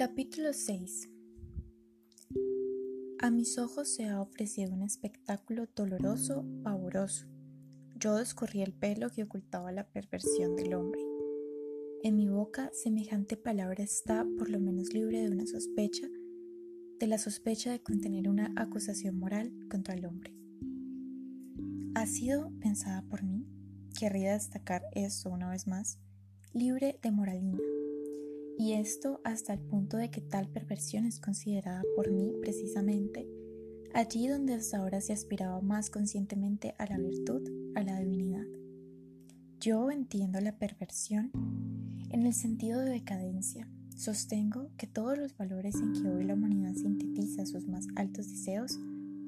Capítulo 6 A mis ojos se ha ofrecido un espectáculo doloroso, pavoroso. Yo descorrí el pelo que ocultaba la perversión del hombre. En mi boca semejante palabra está por lo menos libre de una sospecha, de la sospecha de contener una acusación moral contra el hombre. Ha sido pensada por mí, querría destacar esto una vez más, libre de moralina y esto hasta el punto de que tal perversión es considerada por mí precisamente allí donde hasta ahora se aspiraba más conscientemente a la virtud, a la divinidad. Yo entiendo la perversión en el sentido de decadencia. Sostengo que todos los valores en que hoy la humanidad sintetiza sus más altos deseos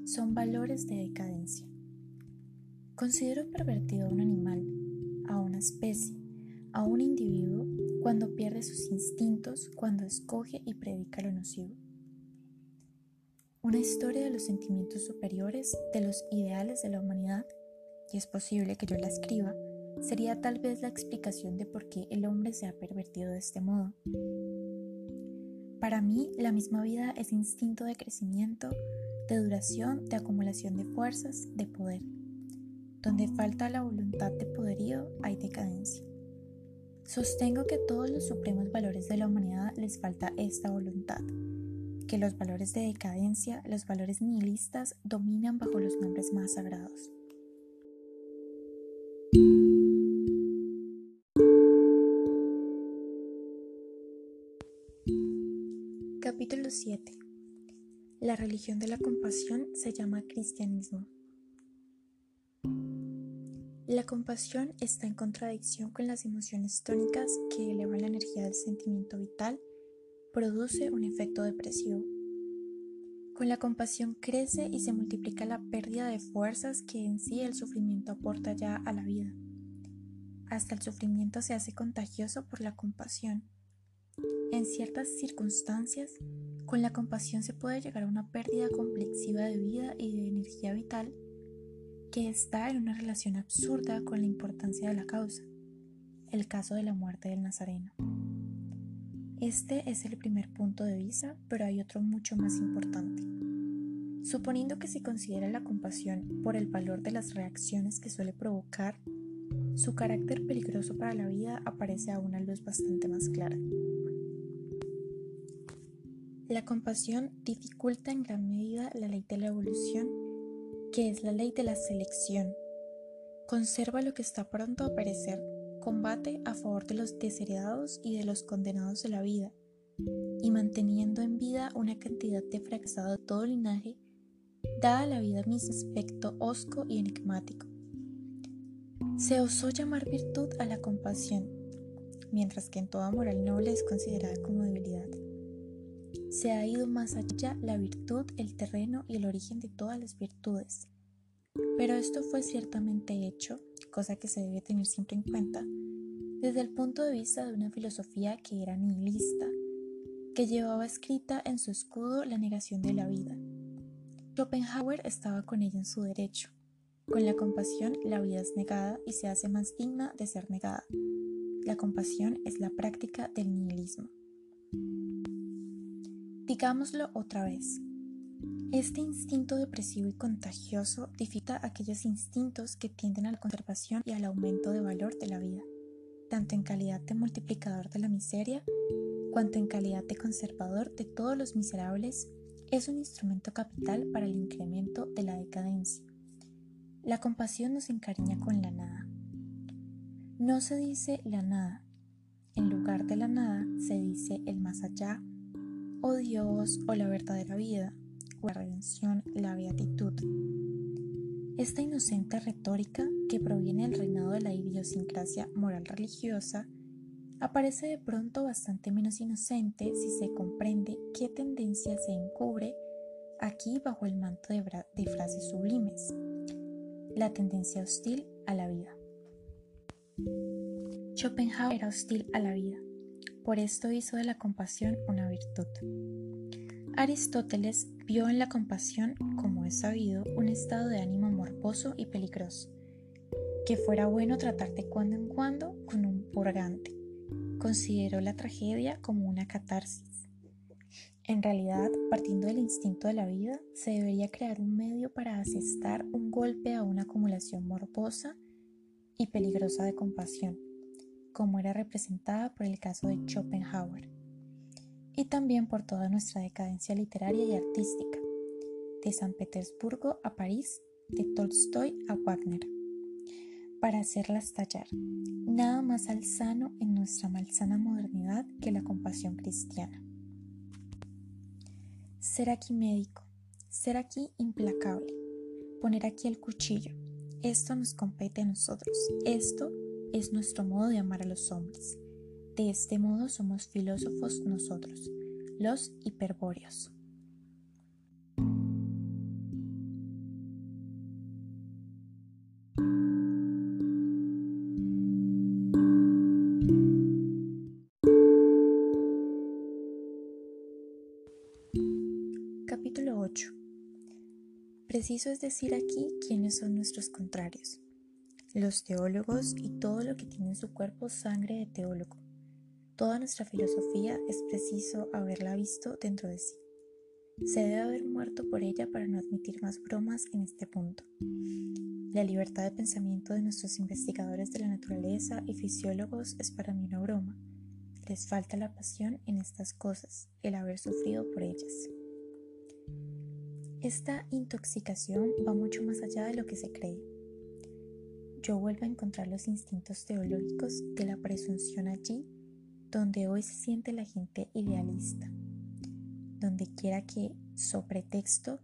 son valores de decadencia. Considero pervertido a un animal, a una especie, a un individuo cuando pierde sus instintos, cuando escoge y predica lo nocivo. Una historia de los sentimientos superiores, de los ideales de la humanidad, y es posible que yo la escriba, sería tal vez la explicación de por qué el hombre se ha pervertido de este modo. Para mí, la misma vida es instinto de crecimiento, de duración, de acumulación de fuerzas, de poder. Donde falta la voluntad de poderío, hay decadencia. Sostengo que a todos los supremos valores de la humanidad les falta esta voluntad, que los valores de decadencia, los valores nihilistas, dominan bajo los nombres más sagrados. Capítulo 7 La religión de la compasión se llama cristianismo. La compasión está en contradicción con las emociones tónicas que elevan la energía del sentimiento vital, produce un efecto depresivo. Con la compasión crece y se multiplica la pérdida de fuerzas que en sí el sufrimiento aporta ya a la vida. Hasta el sufrimiento se hace contagioso por la compasión. En ciertas circunstancias, con la compasión se puede llegar a una pérdida complexiva de vida y de energía vital que está en una relación absurda con la importancia de la causa, el caso de la muerte del Nazareno. Este es el primer punto de vista, pero hay otro mucho más importante. Suponiendo que se considera la compasión por el valor de las reacciones que suele provocar, su carácter peligroso para la vida aparece a una luz bastante más clara. La compasión dificulta en gran medida la ley de la evolución que es la ley de la selección. Conserva lo que está pronto a perecer, combate a favor de los desheredados y de los condenados de la vida, y manteniendo en vida una cantidad de fracasado de todo linaje, da a la vida mismo aspecto hosco y enigmático. Se osó llamar virtud a la compasión, mientras que en toda moral noble es considerada como debilidad. Se ha ido más allá la virtud, el terreno y el origen de todas las virtudes. Pero esto fue ciertamente hecho, cosa que se debe tener siempre en cuenta, desde el punto de vista de una filosofía que era nihilista, que llevaba escrita en su escudo la negación de la vida. Schopenhauer estaba con ella en su derecho. Con la compasión la vida es negada y se hace más digna de ser negada. La compasión es la práctica del nihilismo. Digámoslo otra vez. Este instinto depresivo y contagioso dificulta aquellos instintos que tienden a la conservación y al aumento de valor de la vida, tanto en calidad de multiplicador de la miseria, cuanto en calidad de conservador de todos los miserables, es un instrumento capital para el incremento de la decadencia. La compasión nos encariña con la nada. No se dice la nada. En lugar de la nada se dice el más allá o Dios o la verdadera vida, o la redención, la beatitud. Esta inocente retórica, que proviene del reinado de la idiosincrasia moral religiosa, aparece de pronto bastante menos inocente si se comprende qué tendencia se encubre aquí bajo el manto de, de frases sublimes, la tendencia hostil a la vida. Schopenhauer era hostil a la vida por esto hizo de la compasión una virtud. Aristóteles vio en la compasión, como es sabido, un estado de ánimo morboso y peligroso, que fuera bueno tratar de cuando en cuando con un purgante. Consideró la tragedia como una catarsis. En realidad, partiendo del instinto de la vida, se debería crear un medio para asestar un golpe a una acumulación morbosa y peligrosa de compasión, como era representada por el caso de Schopenhauer, y también por toda nuestra decadencia literaria y artística, de San Petersburgo a París, de Tolstoy a Wagner, para hacerlas tallar, nada más alzano en nuestra malsana modernidad que la compasión cristiana. Ser aquí médico, ser aquí implacable, poner aquí el cuchillo. Esto nos compete a nosotros. Esto es nuestro modo de amar a los hombres. De este modo somos filósofos nosotros, los hiperbóreos. Capítulo 8 Preciso es decir aquí quiénes son nuestros contrarios, los teólogos y todo lo que tiene en su cuerpo sangre de teólogo. Toda nuestra filosofía es preciso haberla visto dentro de sí. Se debe haber muerto por ella para no admitir más bromas en este punto. La libertad de pensamiento de nuestros investigadores de la naturaleza y fisiólogos es para mí una broma. Les falta la pasión en estas cosas, el haber sufrido por ellas. Esta intoxicación va mucho más allá de lo que se cree. Yo vuelvo a encontrar los instintos teológicos de la presunción allí donde hoy se siente la gente idealista, donde quiera que, so pretexto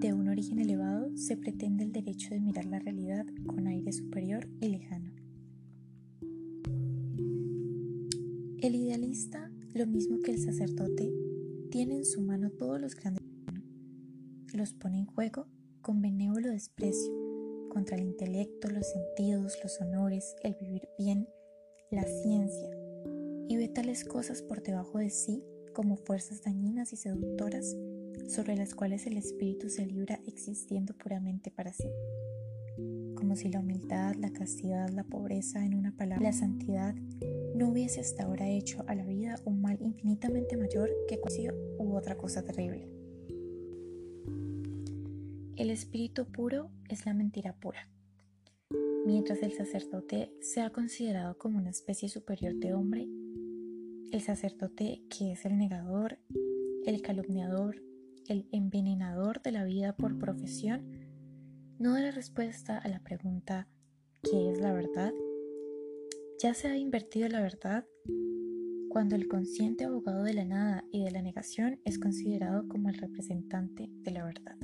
de un origen elevado, se pretende el derecho de mirar la realidad con aire superior y lejano. El idealista, lo mismo que el sacerdote, tiene en su mano todos los grandes los pone en juego con benévolo desprecio contra el intelecto, los sentidos, los honores, el vivir bien, la ciencia, y ve tales cosas por debajo de sí como fuerzas dañinas y seductoras sobre las cuales el espíritu se libra existiendo puramente para sí. Como si la humildad, la castidad, la pobreza, en una palabra, la santidad, no hubiese hasta ahora hecho a la vida un mal infinitamente mayor que cualquier u otra cosa terrible. El espíritu puro es la mentira pura. Mientras el sacerdote sea considerado como una especie superior de hombre, el sacerdote que es el negador, el calumniador, el envenenador de la vida por profesión, no da la respuesta a la pregunta ¿qué es la verdad? Ya se ha invertido la verdad cuando el consciente abogado de la nada y de la negación es considerado como el representante de la verdad.